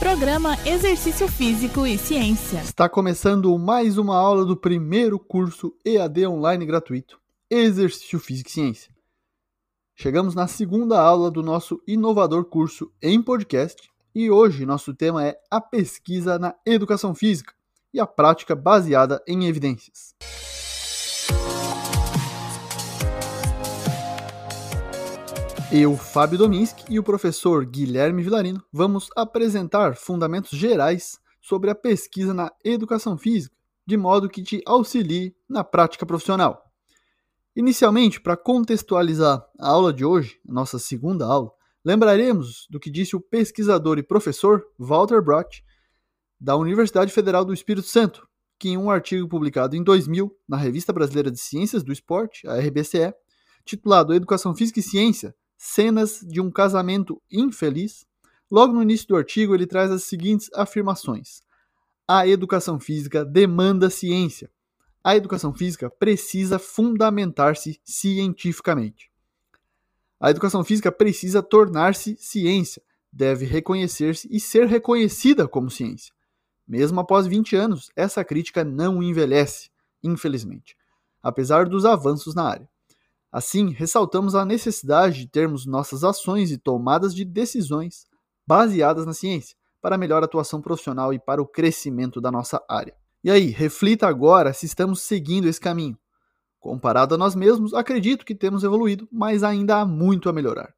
Programa Exercício Físico e Ciência. Está começando mais uma aula do primeiro curso EAD online gratuito, Exercício Físico e Ciência. Chegamos na segunda aula do nosso inovador curso em podcast e hoje nosso tema é a pesquisa na educação física e a prática baseada em evidências. Eu, Fábio Dominski e o professor Guilherme Vilarino vamos apresentar fundamentos gerais sobre a pesquisa na educação física, de modo que te auxilie na prática profissional. Inicialmente, para contextualizar a aula de hoje, nossa segunda aula, lembraremos do que disse o pesquisador e professor Walter Brott, da Universidade Federal do Espírito Santo, que em um artigo publicado em 2000 na Revista Brasileira de Ciências do Esporte, a RBCE, titulado Educação Física e Ciência, cenas de um casamento infeliz, logo no início do artigo ele traz as seguintes afirmações: A educação física demanda ciência. A educação física precisa fundamentar-se cientificamente. A educação física precisa tornar-se ciência, deve reconhecer-se e ser reconhecida como ciência. Mesmo após 20 anos, essa crítica não envelhece, infelizmente, apesar dos avanços na área. Assim, ressaltamos a necessidade de termos nossas ações e tomadas de decisões baseadas na ciência, para a melhor atuação profissional e para o crescimento da nossa área. E aí, reflita agora se estamos seguindo esse caminho. Comparado a nós mesmos, acredito que temos evoluído, mas ainda há muito a melhorar.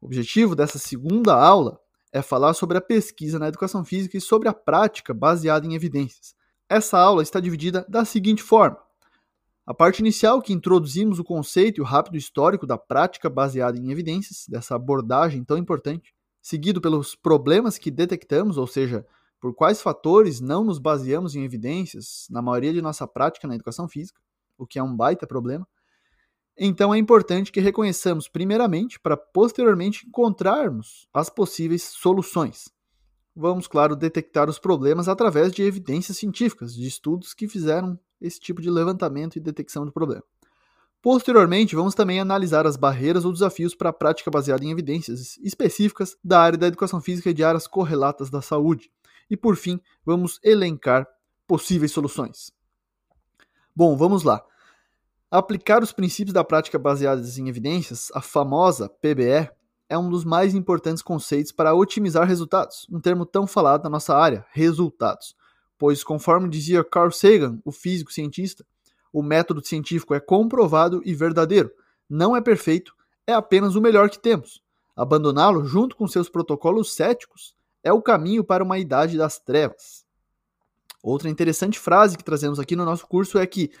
O objetivo dessa segunda aula é falar sobre a pesquisa na educação física e sobre a prática baseada em evidências. Essa aula está dividida da seguinte forma: a parte inicial, que introduzimos o conceito e o rápido histórico da prática baseada em evidências, dessa abordagem tão importante, seguido pelos problemas que detectamos, ou seja, por quais fatores não nos baseamos em evidências na maioria de nossa prática na educação física, o que é um baita problema. Então é importante que reconheçamos primeiramente para posteriormente encontrarmos as possíveis soluções. Vamos, claro, detectar os problemas através de evidências científicas, de estudos que fizeram esse tipo de levantamento e detecção do problema. Posteriormente, vamos também analisar as barreiras ou desafios para a prática baseada em evidências específicas da área da educação física e de áreas correlatas da saúde. E por fim, vamos elencar possíveis soluções. Bom, vamos lá. Aplicar os princípios da prática baseadas em evidências, a famosa PBE, é um dos mais importantes conceitos para otimizar resultados, um termo tão falado na nossa área, resultados pois, conforme dizia Carl Sagan, o físico cientista, o método científico é comprovado e verdadeiro, não é perfeito, é apenas o melhor que temos. Abandoná-lo, junto com seus protocolos céticos, é o caminho para uma idade das trevas. Outra interessante frase que trazemos aqui no nosso curso é que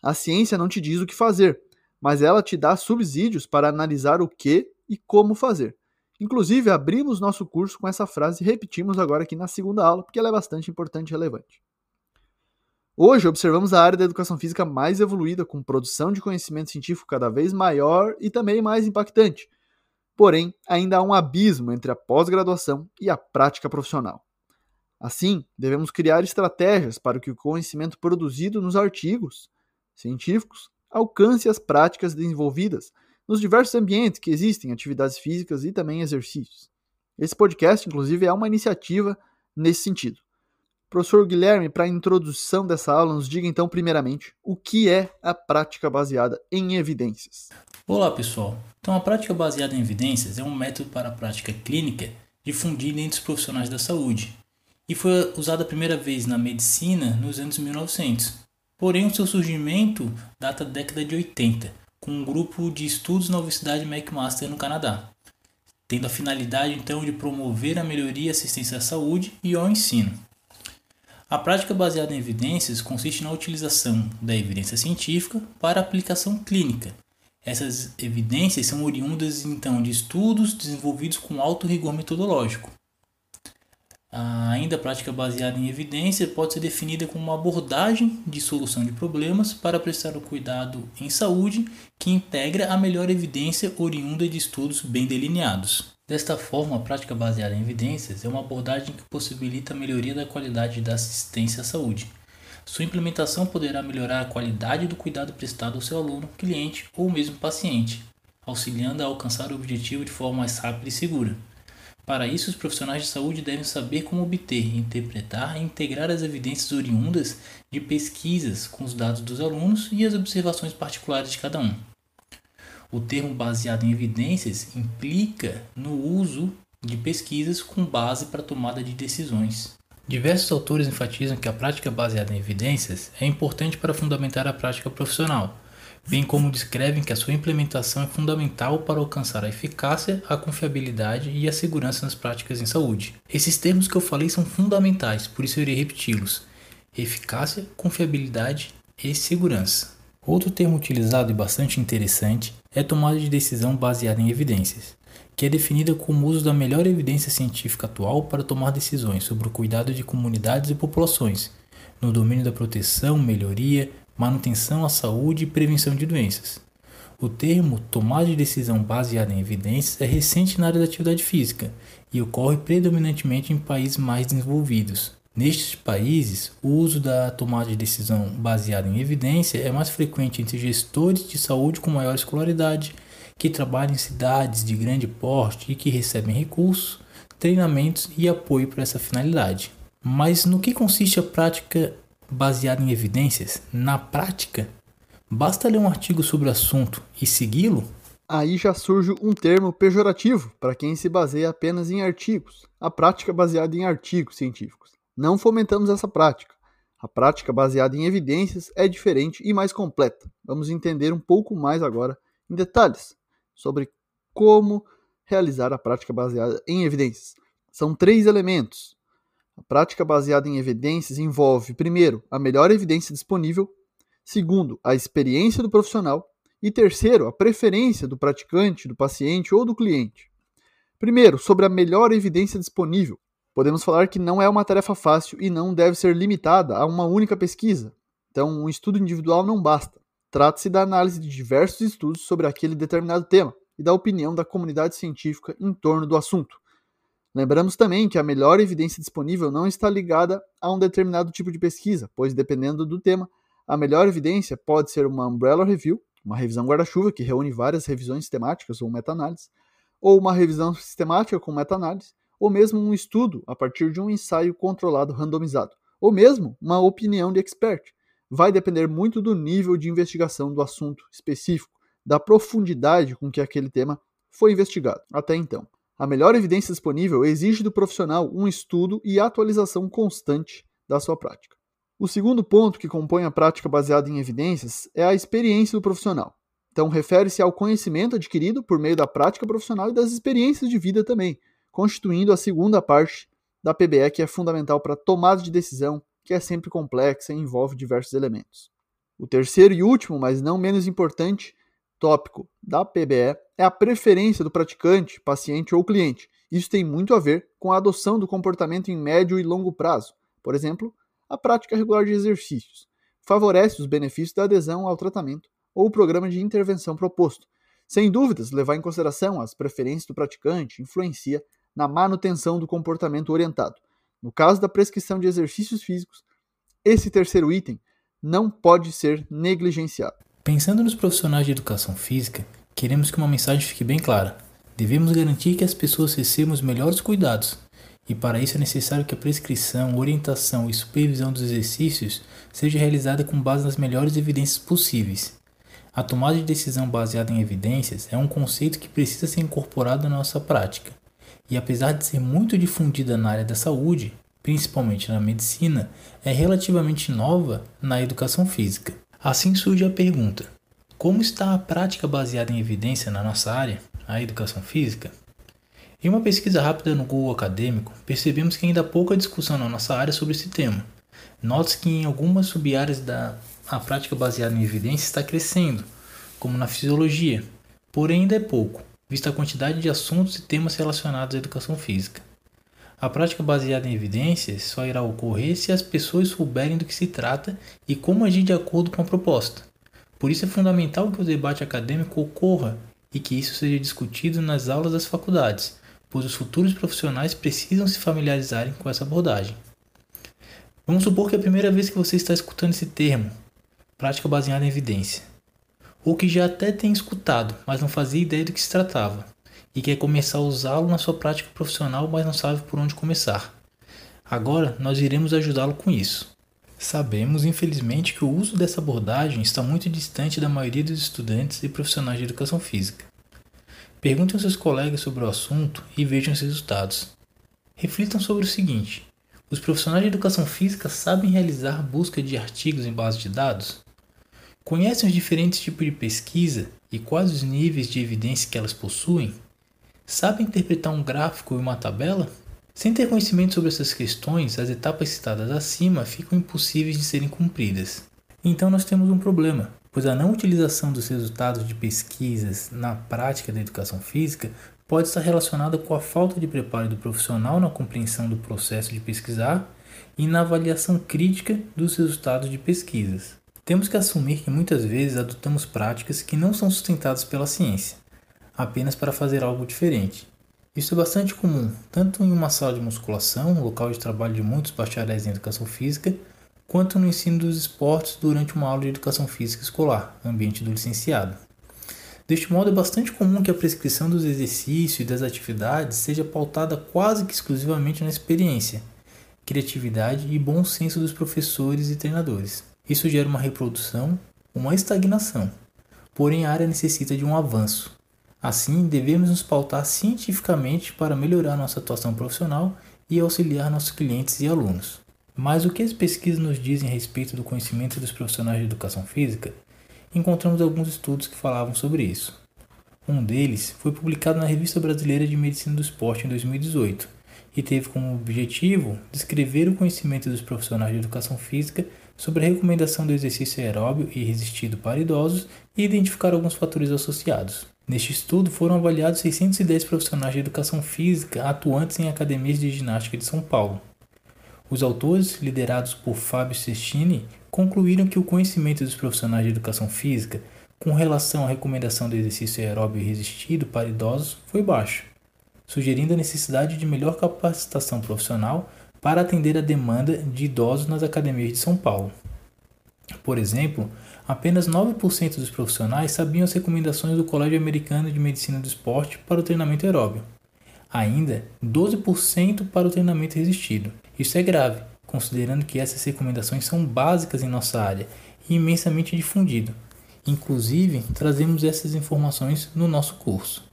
a ciência não te diz o que fazer, mas ela te dá subsídios para analisar o que e como fazer. Inclusive, abrimos nosso curso com essa frase e repetimos agora aqui na segunda aula, porque ela é bastante importante e relevante. Hoje, observamos a área da educação física mais evoluída, com produção de conhecimento científico cada vez maior e também mais impactante. Porém, ainda há um abismo entre a pós-graduação e a prática profissional. Assim, devemos criar estratégias para que o conhecimento produzido nos artigos científicos alcance as práticas desenvolvidas nos diversos ambientes que existem atividades físicas e também exercícios. Esse podcast, inclusive, é uma iniciativa nesse sentido. Professor Guilherme, para a introdução dessa aula, nos diga então, primeiramente, o que é a prática baseada em evidências. Olá, pessoal. Então, a prática baseada em evidências é um método para a prática clínica difundida entre os profissionais da saúde e foi usada a primeira vez na medicina nos anos 1900. Porém, o seu surgimento data da década de 80, com um grupo de estudos na Universidade McMaster no Canadá, tendo a finalidade então de promover a melhoria e assistência à saúde e ao ensino. A prática baseada em evidências consiste na utilização da evidência científica para aplicação clínica. Essas evidências são oriundas então de estudos desenvolvidos com alto rigor metodológico. Ainda a prática baseada em evidência pode ser definida como uma abordagem de solução de problemas para prestar o cuidado em saúde que integra a melhor evidência oriunda de estudos bem delineados. Desta forma, a prática baseada em evidências é uma abordagem que possibilita a melhoria da qualidade da assistência à saúde. Sua implementação poderá melhorar a qualidade do cuidado prestado ao seu aluno, cliente ou mesmo paciente, auxiliando a alcançar o objetivo de forma mais rápida e segura. Para isso, os profissionais de saúde devem saber como obter, interpretar e integrar as evidências oriundas de pesquisas com os dados dos alunos e as observações particulares de cada um. O termo baseado em evidências implica no uso de pesquisas com base para tomada de decisões. Diversos autores enfatizam que a prática baseada em evidências é importante para fundamentar a prática profissional, bem como descrevem que a sua implementação é fundamental para alcançar a eficácia, a confiabilidade e a segurança nas práticas em saúde. Esses termos que eu falei são fundamentais, por isso eu irei repeti-los: eficácia, confiabilidade e segurança. Outro termo utilizado e bastante interessante é tomada de decisão baseada em evidências, que é definida como o uso da melhor evidência científica atual para tomar decisões sobre o cuidado de comunidades e populações, no domínio da proteção, melhoria, manutenção à saúde e prevenção de doenças. O termo tomada de decisão baseada em evidências é recente na área da atividade física e ocorre predominantemente em países mais desenvolvidos. Nestes países, o uso da tomada de decisão baseada em evidência é mais frequente entre gestores de saúde com maior escolaridade, que trabalham em cidades de grande porte e que recebem recursos, treinamentos e apoio para essa finalidade. Mas no que consiste a prática baseada em evidências? Na prática, basta ler um artigo sobre o assunto e segui-lo? Aí já surge um termo pejorativo para quem se baseia apenas em artigos, a prática baseada em artigos científicos. Não fomentamos essa prática. A prática baseada em evidências é diferente e mais completa. Vamos entender um pouco mais agora em detalhes sobre como realizar a prática baseada em evidências. São três elementos. A prática baseada em evidências envolve, primeiro, a melhor evidência disponível, segundo, a experiência do profissional e terceiro, a preferência do praticante, do paciente ou do cliente. Primeiro, sobre a melhor evidência disponível. Podemos falar que não é uma tarefa fácil e não deve ser limitada a uma única pesquisa. Então, um estudo individual não basta. Trata-se da análise de diversos estudos sobre aquele determinado tema e da opinião da comunidade científica em torno do assunto. Lembramos também que a melhor evidência disponível não está ligada a um determinado tipo de pesquisa, pois dependendo do tema, a melhor evidência pode ser uma umbrella review, uma revisão guarda-chuva que reúne várias revisões temáticas ou meta-análise, ou uma revisão sistemática com meta-análise, ou mesmo um estudo a partir de um ensaio controlado randomizado, ou mesmo uma opinião de expert, vai depender muito do nível de investigação do assunto específico, da profundidade com que aquele tema foi investigado até então. A melhor evidência disponível exige do profissional um estudo e atualização constante da sua prática. O segundo ponto que compõe a prática baseada em evidências é a experiência do profissional. Então, refere-se ao conhecimento adquirido por meio da prática profissional e das experiências de vida também, constituindo a segunda parte da PBE que é fundamental para a tomada de decisão que é sempre complexa e envolve diversos elementos. O terceiro e último, mas não menos importante, tópico da PBE é a preferência do praticante, paciente ou cliente. Isso tem muito a ver com a adoção do comportamento em médio e longo prazo. Por exemplo, a prática regular de exercícios favorece os benefícios da adesão ao tratamento ou programa de intervenção proposto. Sem dúvidas, levar em consideração as preferências do praticante influencia na manutenção do comportamento orientado, no caso da prescrição de exercícios físicos, esse terceiro item não pode ser negligenciado. Pensando nos profissionais de educação física, queremos que uma mensagem fique bem clara. Devemos garantir que as pessoas recebam os melhores cuidados, e para isso é necessário que a prescrição, orientação e supervisão dos exercícios seja realizada com base nas melhores evidências possíveis. A tomada de decisão baseada em evidências é um conceito que precisa ser incorporado na nossa prática e apesar de ser muito difundida na área da saúde, principalmente na medicina, é relativamente nova na educação física. Assim surge a pergunta: como está a prática baseada em evidência na nossa área, a educação física? Em uma pesquisa rápida no Google Acadêmico, percebemos que ainda há pouca discussão na nossa área sobre esse tema. Note-se que em algumas sub-áreas da a prática baseada em evidência está crescendo, como na fisiologia, porém ainda é pouco vista a quantidade de assuntos e temas relacionados à educação física. A prática baseada em evidências só irá ocorrer se as pessoas souberem do que se trata e como agir de acordo com a proposta. Por isso é fundamental que o debate acadêmico ocorra e que isso seja discutido nas aulas das faculdades, pois os futuros profissionais precisam se familiarizarem com essa abordagem. Vamos supor que é a primeira vez que você está escutando esse termo, prática baseada em evidência ou que já até tem escutado, mas não fazia ideia do que se tratava. E quer começar a usá-lo na sua prática profissional, mas não sabe por onde começar. Agora nós iremos ajudá-lo com isso. Sabemos, infelizmente, que o uso dessa abordagem está muito distante da maioria dos estudantes e profissionais de educação física. Perguntem aos seus colegas sobre o assunto e vejam os resultados. Reflitam sobre o seguinte: os profissionais de educação física sabem realizar busca de artigos em base de dados? Conhecem os diferentes tipos de pesquisa e quais os níveis de evidência que elas possuem? Sabem interpretar um gráfico e uma tabela? Sem ter conhecimento sobre essas questões, as etapas citadas acima ficam impossíveis de serem cumpridas. Então nós temos um problema, pois a não utilização dos resultados de pesquisas na prática da educação física pode estar relacionada com a falta de preparo do profissional na compreensão do processo de pesquisar e na avaliação crítica dos resultados de pesquisas. Temos que assumir que muitas vezes adotamos práticas que não são sustentadas pela ciência, apenas para fazer algo diferente. Isso é bastante comum, tanto em uma sala de musculação, local de trabalho de muitos bacharéis em educação física, quanto no ensino dos esportes durante uma aula de educação física escolar, ambiente do licenciado. Deste modo, é bastante comum que a prescrição dos exercícios e das atividades seja pautada quase que exclusivamente na experiência, criatividade e bom senso dos professores e treinadores. Isso gera uma reprodução, uma estagnação. Porém, a área necessita de um avanço. Assim, devemos nos pautar cientificamente para melhorar nossa atuação profissional e auxiliar nossos clientes e alunos. Mas o que as pesquisas nos dizem a respeito do conhecimento dos profissionais de educação física? Encontramos alguns estudos que falavam sobre isso. Um deles foi publicado na Revista Brasileira de Medicina do Esporte em 2018 e teve como objetivo descrever o conhecimento dos profissionais de educação física sobre a recomendação do exercício aeróbio e resistido para idosos e identificar alguns fatores associados. Neste estudo foram avaliados 610 profissionais de educação física atuantes em academias de ginástica de São Paulo. Os autores, liderados por Fábio Cestini, concluíram que o conhecimento dos profissionais de educação física com relação à recomendação do exercício aeróbio resistido para idosos foi baixo, sugerindo a necessidade de melhor capacitação profissional para atender a demanda de idosos nas academias de São Paulo. Por exemplo, apenas 9% dos profissionais sabiam as recomendações do Colégio Americano de Medicina do Esporte para o treinamento aeróbio. Ainda 12% para o treinamento resistido. Isso é grave, considerando que essas recomendações são básicas em nossa área e imensamente difundido. Inclusive, trazemos essas informações no nosso curso.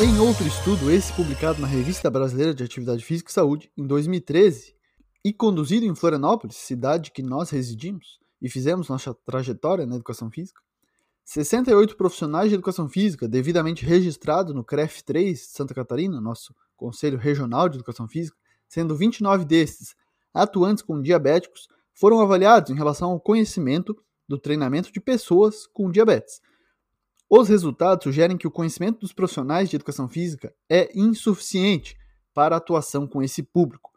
Em outro estudo, esse publicado na Revista Brasileira de Atividade Física e Saúde, em 2013, e conduzido em Florianópolis, cidade que nós residimos e fizemos nossa trajetória na educação física, 68 profissionais de educação física devidamente registrados no CREF3 Santa Catarina, nosso Conselho Regional de Educação Física, sendo 29 desses atuantes com diabéticos, foram avaliados em relação ao conhecimento do treinamento de pessoas com diabetes, os resultados sugerem que o conhecimento dos profissionais de educação física é insuficiente para a atuação com esse público.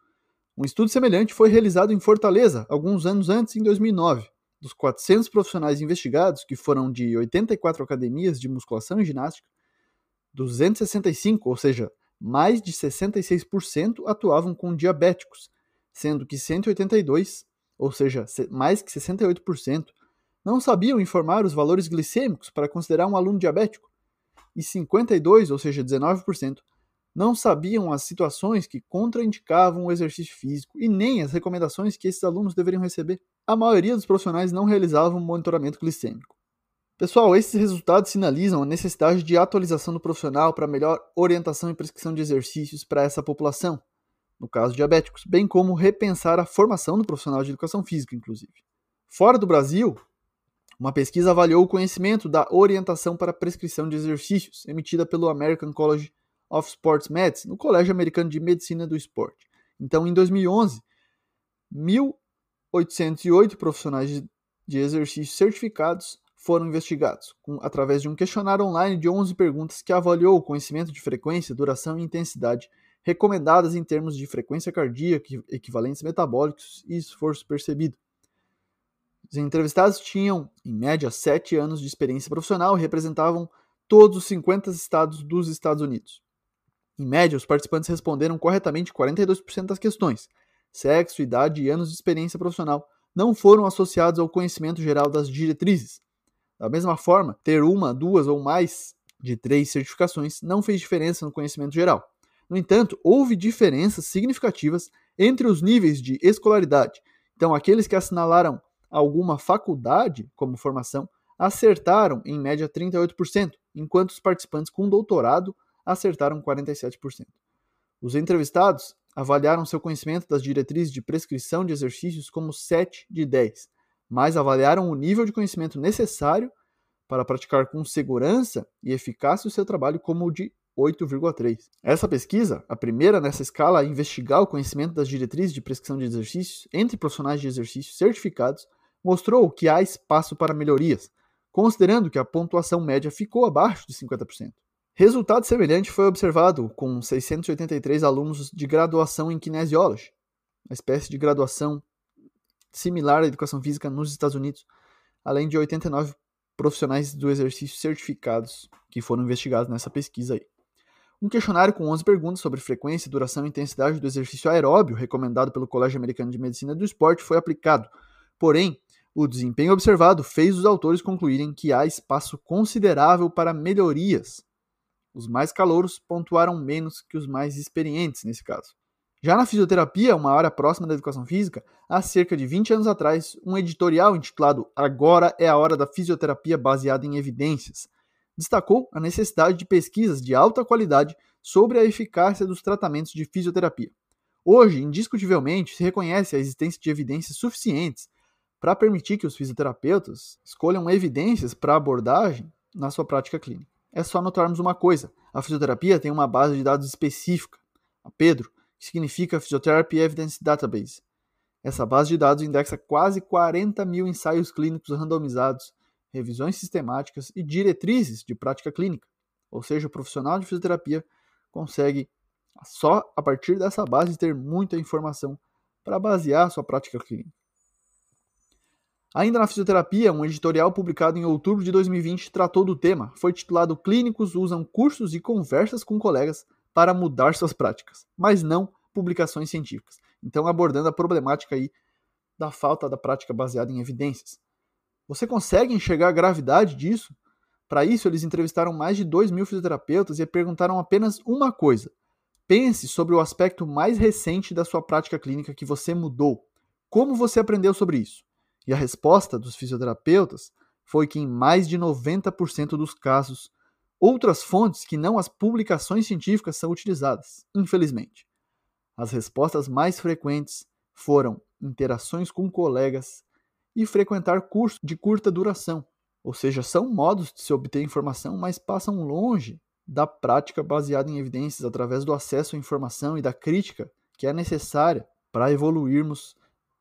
Um estudo semelhante foi realizado em Fortaleza, alguns anos antes, em 2009. Dos 400 profissionais investigados, que foram de 84 academias de musculação e ginástica, 265, ou seja, mais de 66%, atuavam com diabéticos, sendo que 182, ou seja, mais que 68%, não sabiam informar os valores glicêmicos para considerar um aluno diabético, e 52, ou seja, 19%, não sabiam as situações que contraindicavam o exercício físico e nem as recomendações que esses alunos deveriam receber. A maioria dos profissionais não realizavam monitoramento glicêmico. Pessoal, esses resultados sinalizam a necessidade de atualização do profissional para melhor orientação e prescrição de exercícios para essa população, no caso diabéticos, bem como repensar a formação do profissional de educação física, inclusive. Fora do Brasil, uma pesquisa avaliou o conhecimento da orientação para prescrição de exercícios, emitida pelo American College of Sports Medicine, no Colégio Americano de Medicina do Esporte. Então, em 2011, 1.808 profissionais de exercícios certificados foram investigados, com, através de um questionário online de 11 perguntas que avaliou o conhecimento de frequência, duração e intensidade recomendadas em termos de frequência cardíaca, equivalentes metabólicos e esforço percebido. Os entrevistados tinham, em média, sete anos de experiência profissional e representavam todos os 50 estados dos Estados Unidos. Em média, os participantes responderam corretamente 42% das questões. Sexo, idade e anos de experiência profissional não foram associados ao conhecimento geral das diretrizes. Da mesma forma, ter uma, duas ou mais de três certificações não fez diferença no conhecimento geral. No entanto, houve diferenças significativas entre os níveis de escolaridade. Então, aqueles que assinalaram alguma faculdade como formação acertaram em média 38%, enquanto os participantes com doutorado acertaram 47%. Os entrevistados avaliaram seu conhecimento das diretrizes de prescrição de exercícios como 7 de 10, mas avaliaram o nível de conhecimento necessário para praticar com segurança e eficácia o seu trabalho como o de 8,3. Essa pesquisa, a primeira nessa escala a investigar o conhecimento das diretrizes de prescrição de exercícios entre profissionais de exercícios certificados, mostrou que há espaço para melhorias, considerando que a pontuação média ficou abaixo de 50%. Resultado semelhante foi observado com 683 alunos de graduação em Kinesiology, uma espécie de graduação similar à educação física nos Estados Unidos, além de 89 profissionais do exercício certificados que foram investigados nessa pesquisa aí. Um questionário com 11 perguntas sobre frequência, duração e intensidade do exercício aeróbio recomendado pelo Colégio Americano de Medicina do Esporte foi aplicado. Porém, o desempenho observado fez os autores concluírem que há espaço considerável para melhorias. Os mais calouros pontuaram menos que os mais experientes nesse caso. Já na fisioterapia, uma área próxima da educação física, há cerca de 20 anos atrás, um editorial intitulado Agora é a hora da fisioterapia baseada em evidências destacou a necessidade de pesquisas de alta qualidade sobre a eficácia dos tratamentos de fisioterapia. Hoje, indiscutivelmente, se reconhece a existência de evidências suficientes para permitir que os fisioterapeutas escolham evidências para abordagem na sua prática clínica. É só notarmos uma coisa: a fisioterapia tem uma base de dados específica, a PEDRO, que significa Physiotherapy Evidence Database. Essa base de dados indexa quase 40 mil ensaios clínicos randomizados revisões sistemáticas e diretrizes de prática clínica. Ou seja, o profissional de fisioterapia consegue, só a partir dessa base, ter muita informação para basear sua prática clínica. Ainda na fisioterapia, um editorial publicado em outubro de 2020 tratou do tema. Foi titulado Clínicos usam cursos e conversas com colegas para mudar suas práticas, mas não publicações científicas. Então, abordando a problemática aí da falta da prática baseada em evidências. Você consegue enxergar a gravidade disso? Para isso, eles entrevistaram mais de 2 mil fisioterapeutas e perguntaram apenas uma coisa. Pense sobre o aspecto mais recente da sua prática clínica que você mudou. Como você aprendeu sobre isso? E a resposta dos fisioterapeutas foi que, em mais de 90% dos casos, outras fontes que não as publicações científicas são utilizadas, infelizmente. As respostas mais frequentes foram interações com colegas, e frequentar cursos de curta duração. Ou seja, são modos de se obter informação, mas passam longe da prática baseada em evidências através do acesso à informação e da crítica que é necessária para evoluirmos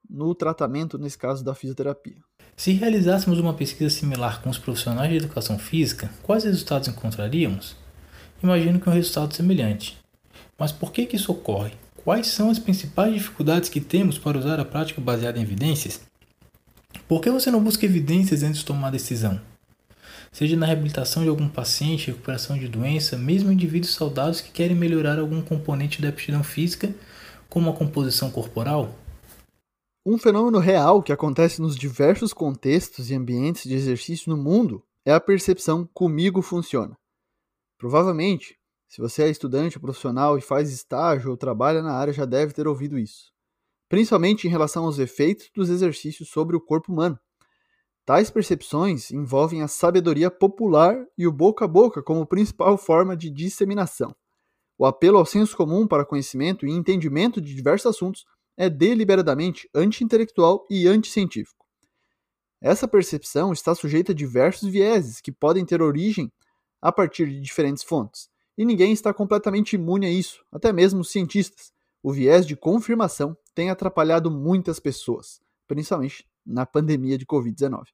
no tratamento, nesse caso da fisioterapia. Se realizássemos uma pesquisa similar com os profissionais de educação física, quais resultados encontraríamos? Imagino que um resultado semelhante. Mas por que, que isso ocorre? Quais são as principais dificuldades que temos para usar a prática baseada em evidências? Por que você não busca evidências antes de tomar decisão? Seja na reabilitação de algum paciente, recuperação de doença, mesmo indivíduos saudáveis que querem melhorar algum componente da aptidão física, como a composição corporal? Um fenômeno real que acontece nos diversos contextos e ambientes de exercício no mundo é a percepção comigo funciona. Provavelmente, se você é estudante profissional e faz estágio ou trabalha na área, já deve ter ouvido isso principalmente em relação aos efeitos dos exercícios sobre o corpo humano. Tais percepções envolvem a sabedoria popular e o boca a boca como principal forma de disseminação. O apelo ao senso comum para conhecimento e entendimento de diversos assuntos é deliberadamente anti-intelectual e anti-científico. Essa percepção está sujeita a diversos vieses que podem ter origem a partir de diferentes fontes, e ninguém está completamente imune a isso, até mesmo os cientistas. O viés de confirmação tem atrapalhado muitas pessoas, principalmente na pandemia de Covid-19.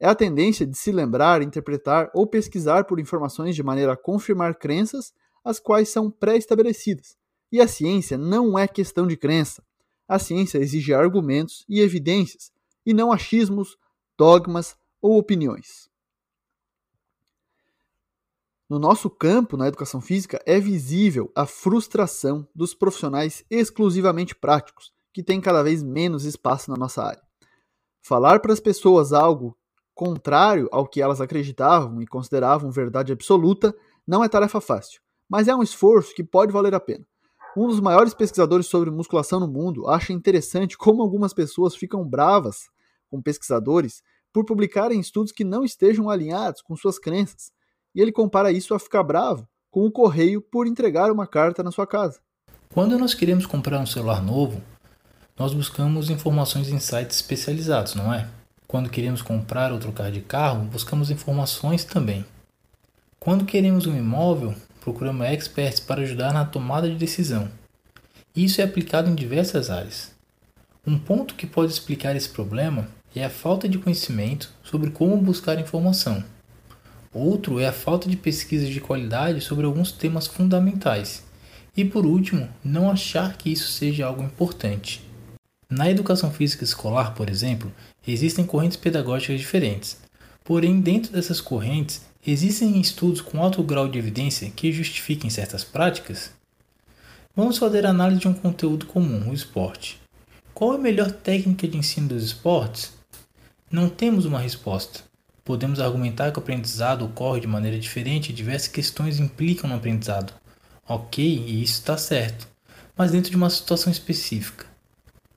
É a tendência de se lembrar, interpretar ou pesquisar por informações de maneira a confirmar crenças as quais são pré-estabelecidas. E a ciência não é questão de crença. A ciência exige argumentos e evidências, e não achismos, dogmas ou opiniões. No nosso campo, na educação física, é visível a frustração dos profissionais exclusivamente práticos, que têm cada vez menos espaço na nossa área. Falar para as pessoas algo contrário ao que elas acreditavam e consideravam verdade absoluta, não é tarefa fácil, mas é um esforço que pode valer a pena. Um dos maiores pesquisadores sobre musculação no mundo acha interessante como algumas pessoas ficam bravas com pesquisadores por publicarem estudos que não estejam alinhados com suas crenças, e ele compara isso a ficar bravo com o correio por entregar uma carta na sua casa. Quando nós queremos comprar um celular novo, nós buscamos informações em sites especializados, não é? Quando queremos comprar ou trocar de carro, buscamos informações também. Quando queremos um imóvel, procuramos experts para ajudar na tomada de decisão. Isso é aplicado em diversas áreas. Um ponto que pode explicar esse problema é a falta de conhecimento sobre como buscar informação. Outro é a falta de pesquisas de qualidade sobre alguns temas fundamentais. E por último, não achar que isso seja algo importante. Na educação física escolar, por exemplo, existem correntes pedagógicas diferentes. Porém, dentro dessas correntes, existem estudos com alto grau de evidência que justifiquem certas práticas? Vamos fazer análise de um conteúdo comum, o esporte. Qual é a melhor técnica de ensino dos esportes? Não temos uma resposta. Podemos argumentar que o aprendizado ocorre de maneira diferente e diversas questões implicam no aprendizado. Ok, e isso está certo, mas dentro de uma situação específica.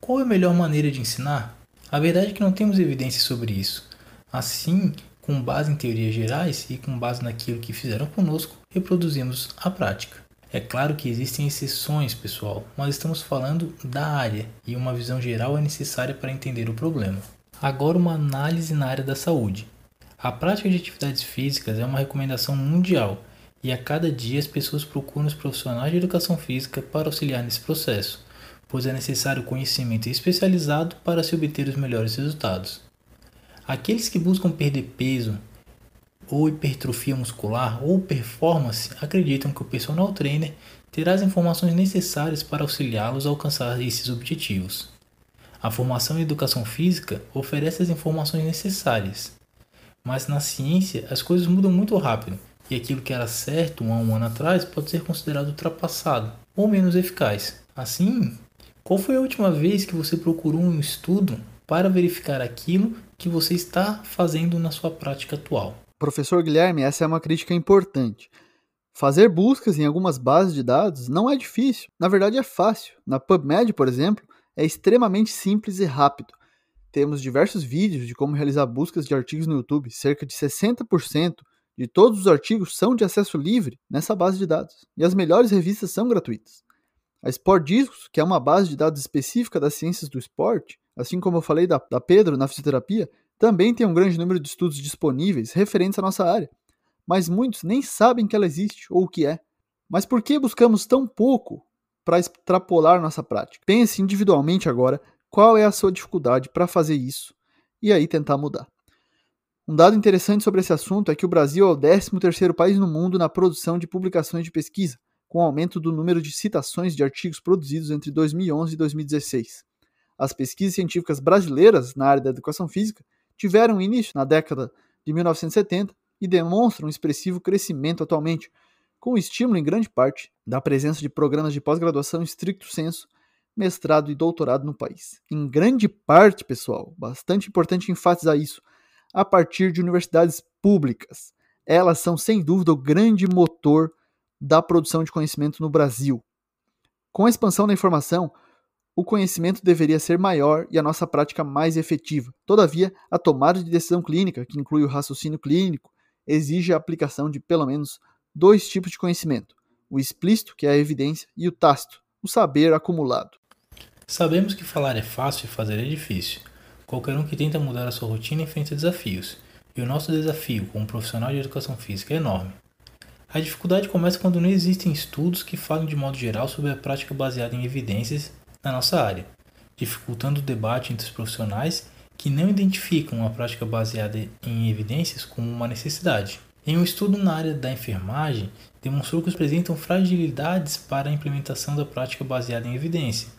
Qual é a melhor maneira de ensinar? A verdade é que não temos evidências sobre isso. Assim, com base em teorias gerais e com base naquilo que fizeram conosco, reproduzimos a prática. É claro que existem exceções, pessoal, mas estamos falando da área e uma visão geral é necessária para entender o problema. Agora, uma análise na área da saúde. A prática de atividades físicas é uma recomendação mundial e a cada dia as pessoas procuram os profissionais de educação física para auxiliar nesse processo, pois é necessário conhecimento especializado para se obter os melhores resultados. Aqueles que buscam perder peso, ou hipertrofia muscular ou performance acreditam que o personal trainer terá as informações necessárias para auxiliá-los a alcançar esses objetivos. A formação em educação física oferece as informações necessárias. Mas na ciência as coisas mudam muito rápido e aquilo que era certo um, um ano atrás pode ser considerado ultrapassado ou menos eficaz. Assim, qual foi a última vez que você procurou um estudo para verificar aquilo que você está fazendo na sua prática atual? Professor Guilherme, essa é uma crítica importante. Fazer buscas em algumas bases de dados não é difícil, na verdade é fácil. Na PubMed, por exemplo, é extremamente simples e rápido. Temos diversos vídeos de como realizar buscas de artigos no YouTube. Cerca de 60% de todos os artigos são de acesso livre nessa base de dados. E as melhores revistas são gratuitas. A Sport Discos, que é uma base de dados específica das ciências do esporte, assim como eu falei da, da Pedro na fisioterapia, também tem um grande número de estudos disponíveis referentes à nossa área. Mas muitos nem sabem que ela existe ou o que é. Mas por que buscamos tão pouco para extrapolar nossa prática. Pense individualmente agora qual é a sua dificuldade para fazer isso e aí tentar mudar. Um dado interessante sobre esse assunto é que o Brasil é o 13º país no mundo na produção de publicações de pesquisa, com aumento do número de citações de artigos produzidos entre 2011 e 2016. As pesquisas científicas brasileiras na área da educação física tiveram início na década de 1970 e demonstram um expressivo crescimento atualmente, com estímulo em grande parte da presença de programas de pós-graduação estricto senso, mestrado e doutorado no país. Em grande parte, pessoal, bastante importante enfatizar isso, a partir de universidades públicas. Elas são, sem dúvida, o grande motor da produção de conhecimento no Brasil. Com a expansão da informação, o conhecimento deveria ser maior e a nossa prática mais efetiva. Todavia, a tomada de decisão clínica, que inclui o raciocínio clínico, exige a aplicação de pelo menos dois tipos de conhecimento: o explícito, que é a evidência, e o tácito, o saber acumulado. Sabemos que falar é fácil e fazer é difícil. Qualquer um que tenta mudar a sua rotina enfrenta desafios, e o nosso desafio como profissional de educação física é enorme. A dificuldade começa quando não existem estudos que falem de modo geral sobre a prática baseada em evidências na nossa área, dificultando o debate entre os profissionais que não identificam a prática baseada em evidências como uma necessidade. Em um estudo na área da enfermagem, demonstrou que apresentam fragilidades para a implementação da prática baseada em evidência,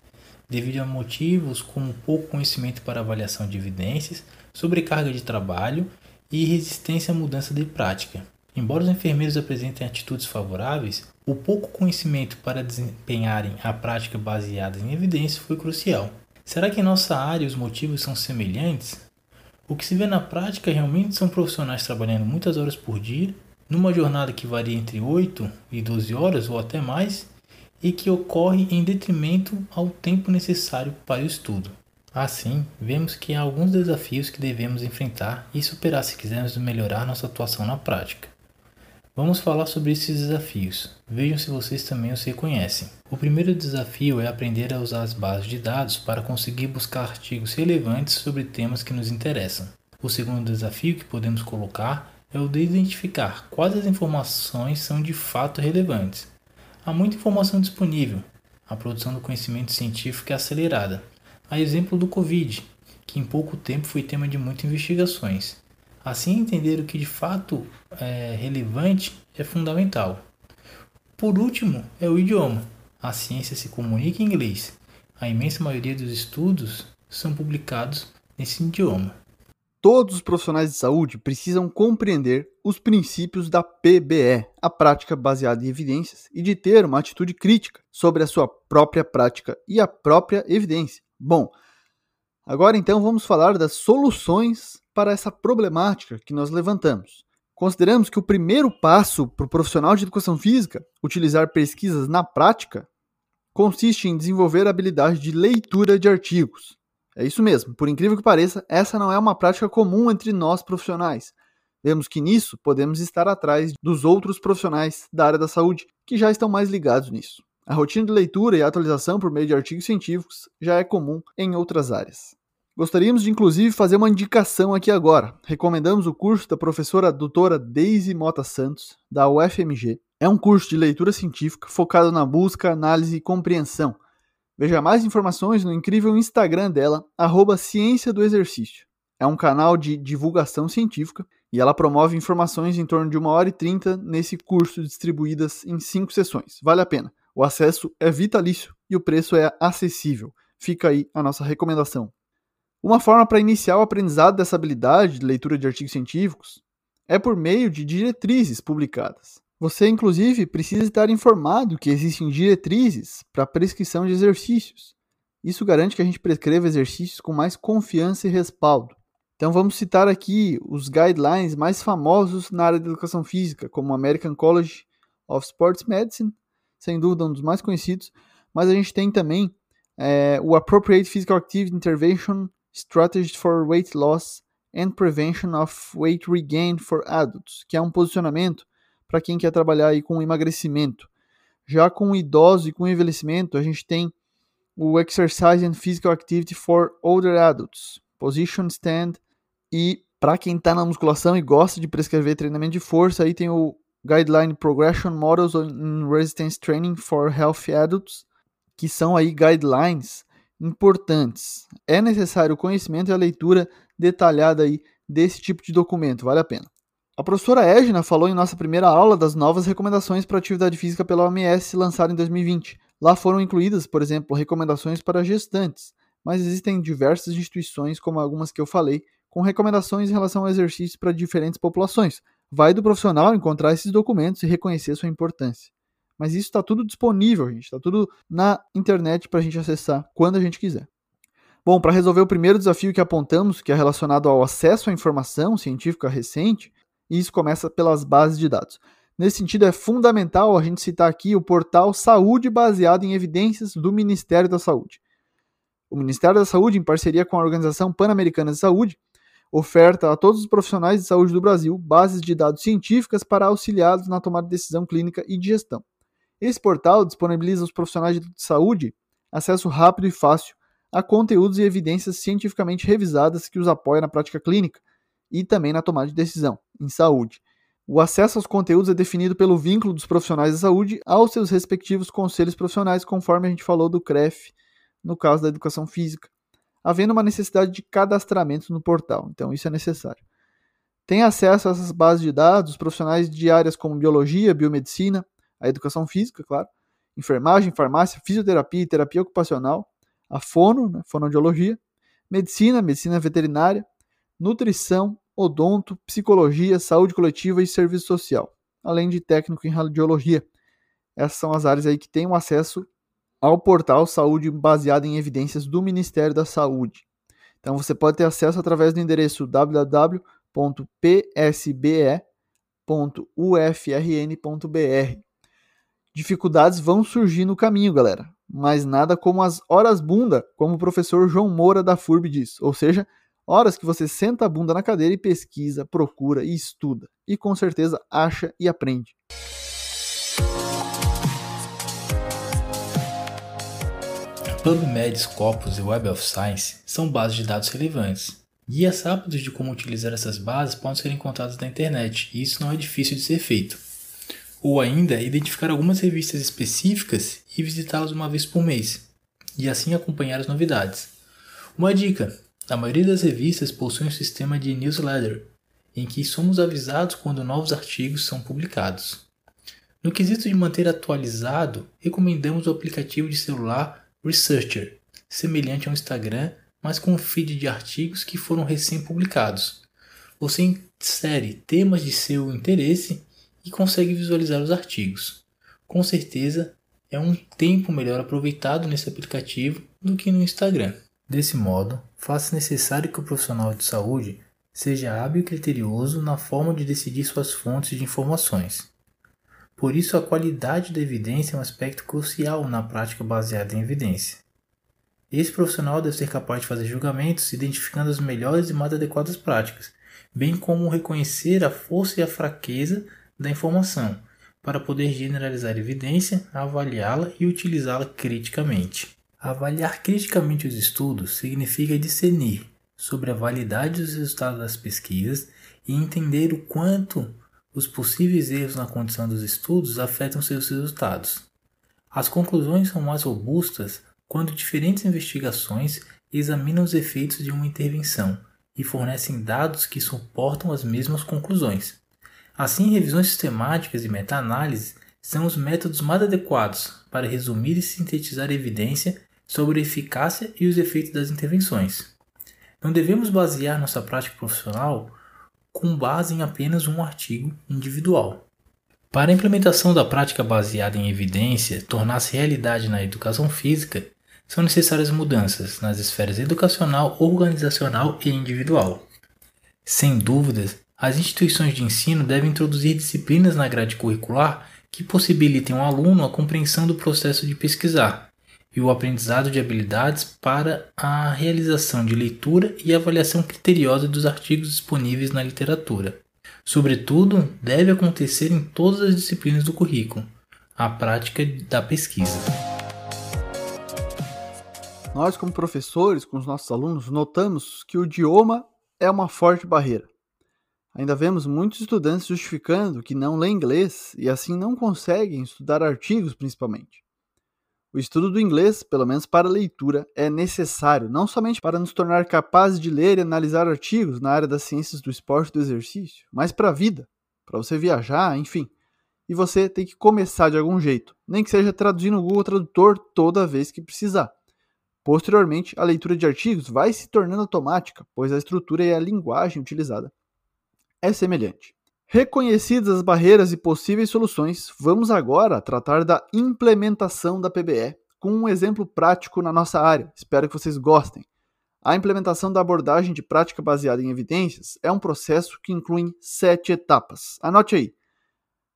devido a motivos como pouco conhecimento para avaliação de evidências, sobrecarga de trabalho e resistência à mudança de prática. Embora os enfermeiros apresentem atitudes favoráveis, o pouco conhecimento para desempenharem a prática baseada em evidência foi crucial. Será que em nossa área os motivos são semelhantes? O que se vê na prática realmente são profissionais trabalhando muitas horas por dia, numa jornada que varia entre 8 e 12 horas ou até mais, e que ocorre em detrimento ao tempo necessário para o estudo. Assim, vemos que há alguns desafios que devemos enfrentar e superar se quisermos melhorar nossa atuação na prática. Vamos falar sobre esses desafios. Vejam se vocês também os reconhecem. O primeiro desafio é aprender a usar as bases de dados para conseguir buscar artigos relevantes sobre temas que nos interessam. O segundo desafio que podemos colocar é o de identificar quais as informações são de fato relevantes. Há muita informação disponível. A produção do conhecimento científico é acelerada a exemplo do Covid, que em pouco tempo foi tema de muitas investigações. Assim, entender o que de fato é relevante é fundamental. Por último, é o idioma. A ciência se comunica em inglês. A imensa maioria dos estudos são publicados nesse idioma. Todos os profissionais de saúde precisam compreender os princípios da PBE, a prática baseada em evidências, e de ter uma atitude crítica sobre a sua própria prática e a própria evidência. Bom, agora então vamos falar das soluções para essa problemática que nós levantamos. Consideramos que o primeiro passo para o profissional de educação física utilizar pesquisas na prática consiste em desenvolver a habilidade de leitura de artigos. É isso mesmo, por incrível que pareça, essa não é uma prática comum entre nós profissionais. Vemos que nisso podemos estar atrás dos outros profissionais da área da saúde que já estão mais ligados nisso. A rotina de leitura e atualização por meio de artigos científicos já é comum em outras áreas. Gostaríamos de inclusive fazer uma indicação aqui agora. Recomendamos o curso da professora doutora Daisy Mota Santos, da UFMG. É um curso de leitura científica focado na busca, análise e compreensão. Veja mais informações no incrível Instagram dela, Ciência do Exercício. É um canal de divulgação científica e ela promove informações em torno de uma hora e trinta nesse curso distribuídas em cinco sessões. Vale a pena. O acesso é vitalício e o preço é acessível. Fica aí a nossa recomendação. Uma forma para iniciar o aprendizado dessa habilidade de leitura de artigos científicos é por meio de diretrizes publicadas. Você, inclusive, precisa estar informado que existem diretrizes para prescrição de exercícios. Isso garante que a gente prescreva exercícios com mais confiança e respaldo. Então vamos citar aqui os guidelines mais famosos na área da educação física, como o American College of Sports Medicine, sem dúvida um dos mais conhecidos, mas a gente tem também é, o Appropriate Physical Activity Intervention Strategy for Weight Loss and Prevention of Weight Regain for Adults, que é um posicionamento para quem quer trabalhar aí com emagrecimento. Já com idosos e com envelhecimento, a gente tem o Exercise and Physical Activity for Older Adults, Position Stand, e para quem está na musculação e gosta de prescrever treinamento de força, aí tem o Guideline Progression Models in Resistance Training for Healthy Adults, que são aí guidelines importantes. É necessário o conhecimento e a leitura detalhada aí desse tipo de documento, vale a pena. A professora Egna falou em nossa primeira aula das novas recomendações para atividade física pela OMS lançada em 2020. Lá foram incluídas, por exemplo, recomendações para gestantes, mas existem diversas instituições, como algumas que eu falei, com recomendações em relação ao exercício para diferentes populações, Vai do profissional encontrar esses documentos e reconhecer sua importância. Mas isso está tudo disponível, gente. Está tudo na internet para a gente acessar quando a gente quiser. Bom, para resolver o primeiro desafio que apontamos, que é relacionado ao acesso à informação científica recente, isso começa pelas bases de dados. Nesse sentido, é fundamental a gente citar aqui o portal Saúde Baseado em Evidências do Ministério da Saúde. O Ministério da Saúde, em parceria com a Organização Pan-Americana de Saúde, oferta a todos os profissionais de saúde do Brasil bases de dados científicas para auxiliá-los na tomada de decisão clínica e de gestão. Esse portal disponibiliza aos profissionais de saúde acesso rápido e fácil a conteúdos e evidências cientificamente revisadas que os apoiam na prática clínica e também na tomada de decisão em saúde. O acesso aos conteúdos é definido pelo vínculo dos profissionais da saúde aos seus respectivos conselhos profissionais, conforme a gente falou do CREF, no caso da educação física havendo uma necessidade de cadastramento no portal. Então, isso é necessário. Tem acesso a essas bases de dados profissionais de áreas como biologia, biomedicina, a educação física, claro, enfermagem, farmácia, fisioterapia e terapia ocupacional, a fono, né, fonoaudiologia, medicina, medicina veterinária, nutrição, odonto, psicologia, saúde coletiva e serviço social, além de técnico em radiologia. Essas são as áreas aí que têm acesso ao portal Saúde baseado em evidências do Ministério da Saúde. Então você pode ter acesso através do endereço www.psbe.ufrn.br. Dificuldades vão surgir no caminho, galera, mas nada como as horas bunda, como o professor João Moura da FURB diz, ou seja, horas que você senta a bunda na cadeira e pesquisa, procura e estuda, e com certeza acha e aprende. PubMed, Scopus e Web of Science são bases de dados relevantes. Guias rápidos de como utilizar essas bases podem ser encontrados na internet, e isso não é difícil de ser feito. Ou ainda, identificar algumas revistas específicas e visitá-las uma vez por mês, e assim acompanhar as novidades. Uma dica: a maioria das revistas possui um sistema de newsletter, em que somos avisados quando novos artigos são publicados. No quesito de manter atualizado, recomendamos o aplicativo de celular Researcher, semelhante ao Instagram, mas com um feed de artigos que foram recém-publicados. Você insere temas de seu interesse e consegue visualizar os artigos. Com certeza, é um tempo melhor aproveitado nesse aplicativo do que no Instagram. Desse modo, faz necessário que o profissional de saúde seja hábil e criterioso na forma de decidir suas fontes de informações. Por isso, a qualidade da evidência é um aspecto crucial na prática baseada em evidência. Esse profissional deve ser capaz de fazer julgamentos identificando as melhores e mais adequadas práticas, bem como reconhecer a força e a fraqueza da informação, para poder generalizar a evidência, avaliá-la e utilizá-la criticamente. Avaliar criticamente os estudos significa discernir sobre a validade dos resultados das pesquisas e entender o quanto os possíveis erros na condição dos estudos afetam seus resultados. As conclusões são mais robustas quando diferentes investigações examinam os efeitos de uma intervenção e fornecem dados que suportam as mesmas conclusões. Assim, revisões sistemáticas e meta-análises são os métodos mais adequados para resumir e sintetizar evidência sobre a eficácia e os efeitos das intervenções. Não devemos basear nossa prática profissional com base em apenas um artigo individual. Para a implementação da prática baseada em evidência tornar-se realidade na educação física, são necessárias mudanças nas esferas educacional, organizacional e individual. Sem dúvidas, as instituições de ensino devem introduzir disciplinas na grade curricular que possibilitem ao aluno a compreensão do processo de pesquisar e o aprendizado de habilidades para a realização de leitura e avaliação criteriosa dos artigos disponíveis na literatura. Sobretudo, deve acontecer em todas as disciplinas do currículo, a prática da pesquisa. Nós, como professores, com os nossos alunos, notamos que o idioma é uma forte barreira. Ainda vemos muitos estudantes justificando que não lêem inglês e assim não conseguem estudar artigos, principalmente. O estudo do inglês, pelo menos para leitura, é necessário não somente para nos tornar capazes de ler e analisar artigos na área das ciências do esporte e do exercício, mas para a vida, para você viajar, enfim. E você tem que começar de algum jeito, nem que seja traduzindo o Google Tradutor toda vez que precisar. Posteriormente, a leitura de artigos vai se tornando automática, pois a estrutura e a linguagem utilizada é semelhante. Reconhecidas as barreiras e possíveis soluções, vamos agora tratar da implementação da PBE com um exemplo prático na nossa área. Espero que vocês gostem. A implementação da abordagem de prática baseada em evidências é um processo que inclui sete etapas. Anote aí.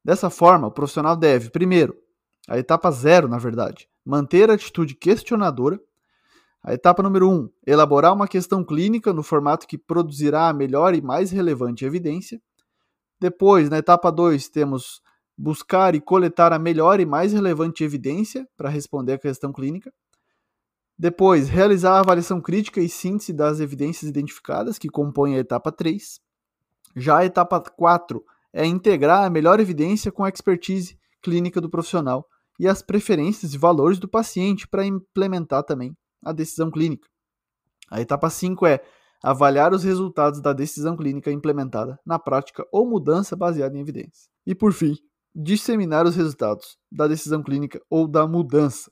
Dessa forma, o profissional deve, primeiro, a etapa zero, na verdade, manter a atitude questionadora, a etapa número 1, um, elaborar uma questão clínica no formato que produzirá a melhor e mais relevante evidência. Depois, na etapa 2, temos buscar e coletar a melhor e mais relevante evidência para responder à questão clínica. Depois, realizar a avaliação crítica e síntese das evidências identificadas, que compõem a etapa 3. Já a etapa 4 é integrar a melhor evidência com a expertise clínica do profissional e as preferências e valores do paciente para implementar também a decisão clínica. A etapa 5 é avaliar os resultados da decisão clínica implementada na prática ou mudança baseada em evidência. E por fim, disseminar os resultados da decisão clínica ou da mudança.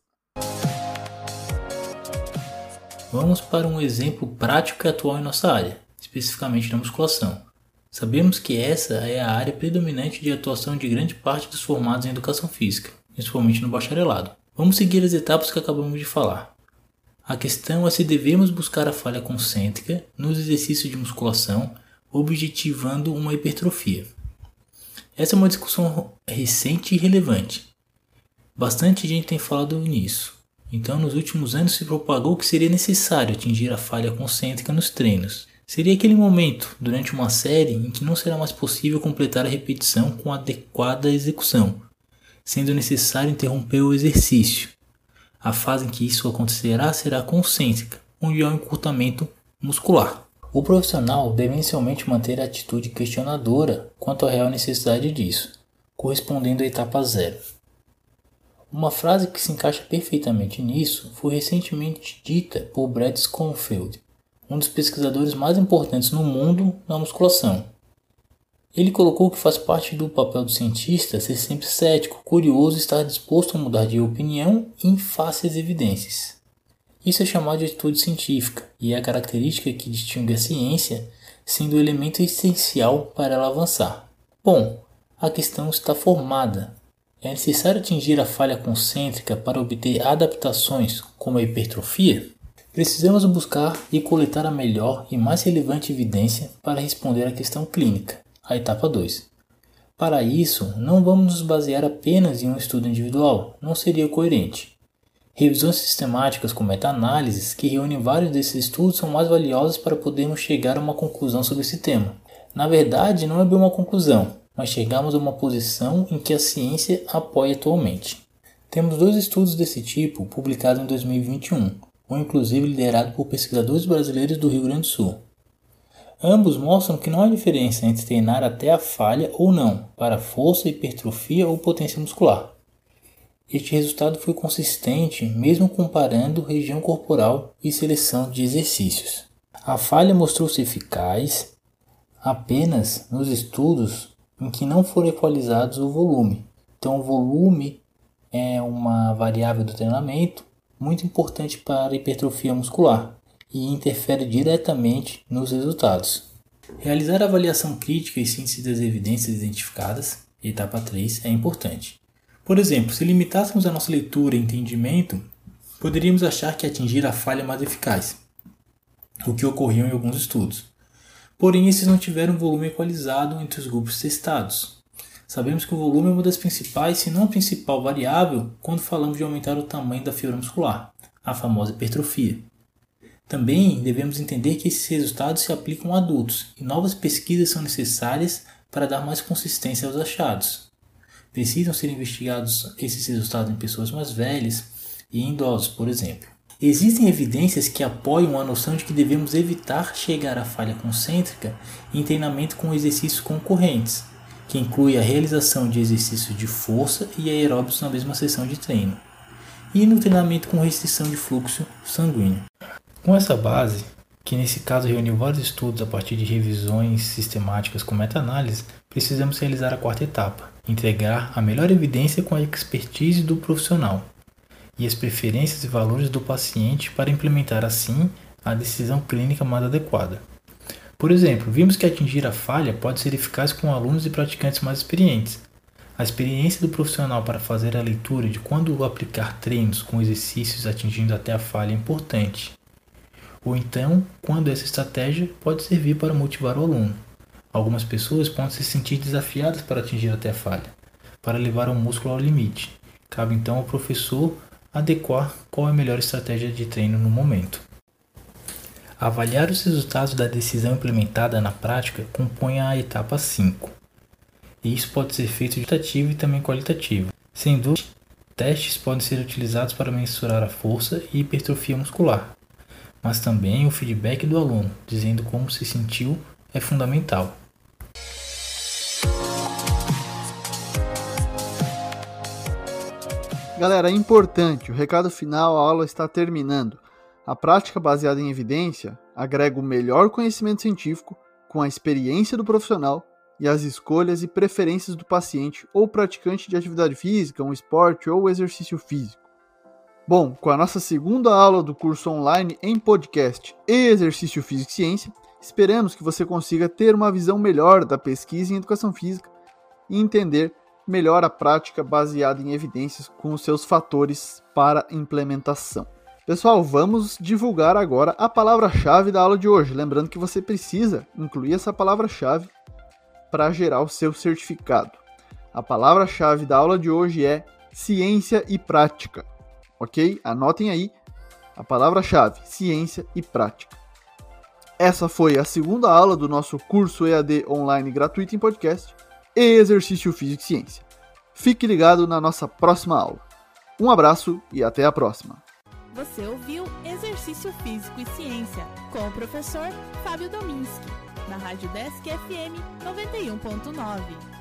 Vamos para um exemplo prático e atual em nossa área, especificamente na musculação. Sabemos que essa é a área predominante de atuação de grande parte dos formados em educação física, principalmente no bacharelado. Vamos seguir as etapas que acabamos de falar. A questão é se devemos buscar a falha concêntrica nos exercícios de musculação, objetivando uma hipertrofia. Essa é uma discussão recente e relevante. Bastante gente tem falado nisso. Então, nos últimos anos se propagou que seria necessário atingir a falha concêntrica nos treinos. Seria aquele momento, durante uma série, em que não será mais possível completar a repetição com adequada execução, sendo necessário interromper o exercício. A fase em que isso acontecerá será concêntrica, onde há um encurtamento muscular. O profissional deve inicialmente manter a atitude questionadora quanto à real necessidade disso, correspondendo à etapa zero. Uma frase que se encaixa perfeitamente nisso foi recentemente dita por Brad Schoenfeld, um dos pesquisadores mais importantes no mundo na musculação. Ele colocou que faz parte do papel do cientista ser sempre cético, curioso e estar disposto a mudar de opinião em face às evidências. Isso é chamado de atitude científica e é a característica que distingue a ciência, sendo o elemento essencial para ela avançar. Bom, a questão está formada. É necessário atingir a falha concêntrica para obter adaptações como a hipertrofia? Precisamos buscar e coletar a melhor e mais relevante evidência para responder à questão clínica a etapa 2. Para isso, não vamos nos basear apenas em um estudo individual, não seria coerente. Revisões sistemáticas com meta-análises que reúnem vários desses estudos são mais valiosas para podermos chegar a uma conclusão sobre esse tema. Na verdade, não é bem uma conclusão, mas chegamos a uma posição em que a ciência apoia atualmente. Temos dois estudos desse tipo publicados em 2021, um inclusive liderado por pesquisadores brasileiros do Rio Grande do Sul. Ambos mostram que não há diferença entre treinar até a falha ou não, para força, hipertrofia ou potência muscular. Este resultado foi consistente mesmo comparando região corporal e seleção de exercícios. A falha mostrou-se eficaz apenas nos estudos em que não foram equalizados o volume. Então, o volume é uma variável do treinamento muito importante para a hipertrofia muscular e interfere diretamente nos resultados. Realizar avaliação crítica e síntese das evidências identificadas, etapa 3, é importante. Por exemplo, se limitássemos a nossa leitura e entendimento, poderíamos achar que atingir a falha mais eficaz, o que ocorreu em alguns estudos. Porém, esses não tiveram volume equalizado entre os grupos testados. Sabemos que o volume é uma das principais, se não a principal variável, quando falamos de aumentar o tamanho da fibra muscular, a famosa hipertrofia. Também devemos entender que esses resultados se aplicam a adultos e novas pesquisas são necessárias para dar mais consistência aos achados. Precisam ser investigados esses resultados em pessoas mais velhas e em idosos, por exemplo. Existem evidências que apoiam a noção de que devemos evitar chegar à falha concêntrica em treinamento com exercícios concorrentes, que inclui a realização de exercícios de força e aeróbicos na mesma sessão de treino, e no treinamento com restrição de fluxo sanguíneo. Com essa base, que nesse caso reuniu vários estudos a partir de revisões sistemáticas com meta-análise, precisamos realizar a quarta etapa, integrar a melhor evidência com a expertise do profissional e as preferências e valores do paciente para implementar assim a decisão clínica mais adequada. Por exemplo, vimos que atingir a falha pode ser eficaz com alunos e praticantes mais experientes. A experiência do profissional para fazer a leitura de quando aplicar treinos com exercícios atingindo até a falha é importante ou então, quando essa estratégia pode servir para motivar o aluno. Algumas pessoas podem se sentir desafiadas para atingir até a falha, para levar o músculo ao limite. Cabe então ao professor adequar qual é a melhor estratégia de treino no momento. Avaliar os resultados da decisão implementada na prática compõe a etapa 5. E isso pode ser feito quantitativo e também qualitativo. Sem dúvida, testes podem ser utilizados para mensurar a força e hipertrofia muscular, mas também o feedback do aluno, dizendo como se sentiu, é fundamental. Galera, é importante, o recado final, a aula está terminando. A prática baseada em evidência agrega o melhor conhecimento científico com a experiência do profissional e as escolhas e preferências do paciente ou praticante de atividade física, um esporte ou exercício físico. Bom, com a nossa segunda aula do curso online em podcast e exercício físico e ciência, esperamos que você consiga ter uma visão melhor da pesquisa em educação física e entender melhor a prática baseada em evidências com os seus fatores para implementação. Pessoal, vamos divulgar agora a palavra-chave da aula de hoje. Lembrando que você precisa incluir essa palavra-chave para gerar o seu certificado. A palavra-chave da aula de hoje é ciência e prática. Ok? Anotem aí a palavra-chave: ciência e prática. Essa foi a segunda aula do nosso curso EAD online gratuito em podcast e exercício físico e ciência. Fique ligado na nossa próxima aula. Um abraço e até a próxima. Você ouviu Exercício Físico e Ciência com o professor Fábio Dominski, na Rádio Desk FM 91.9.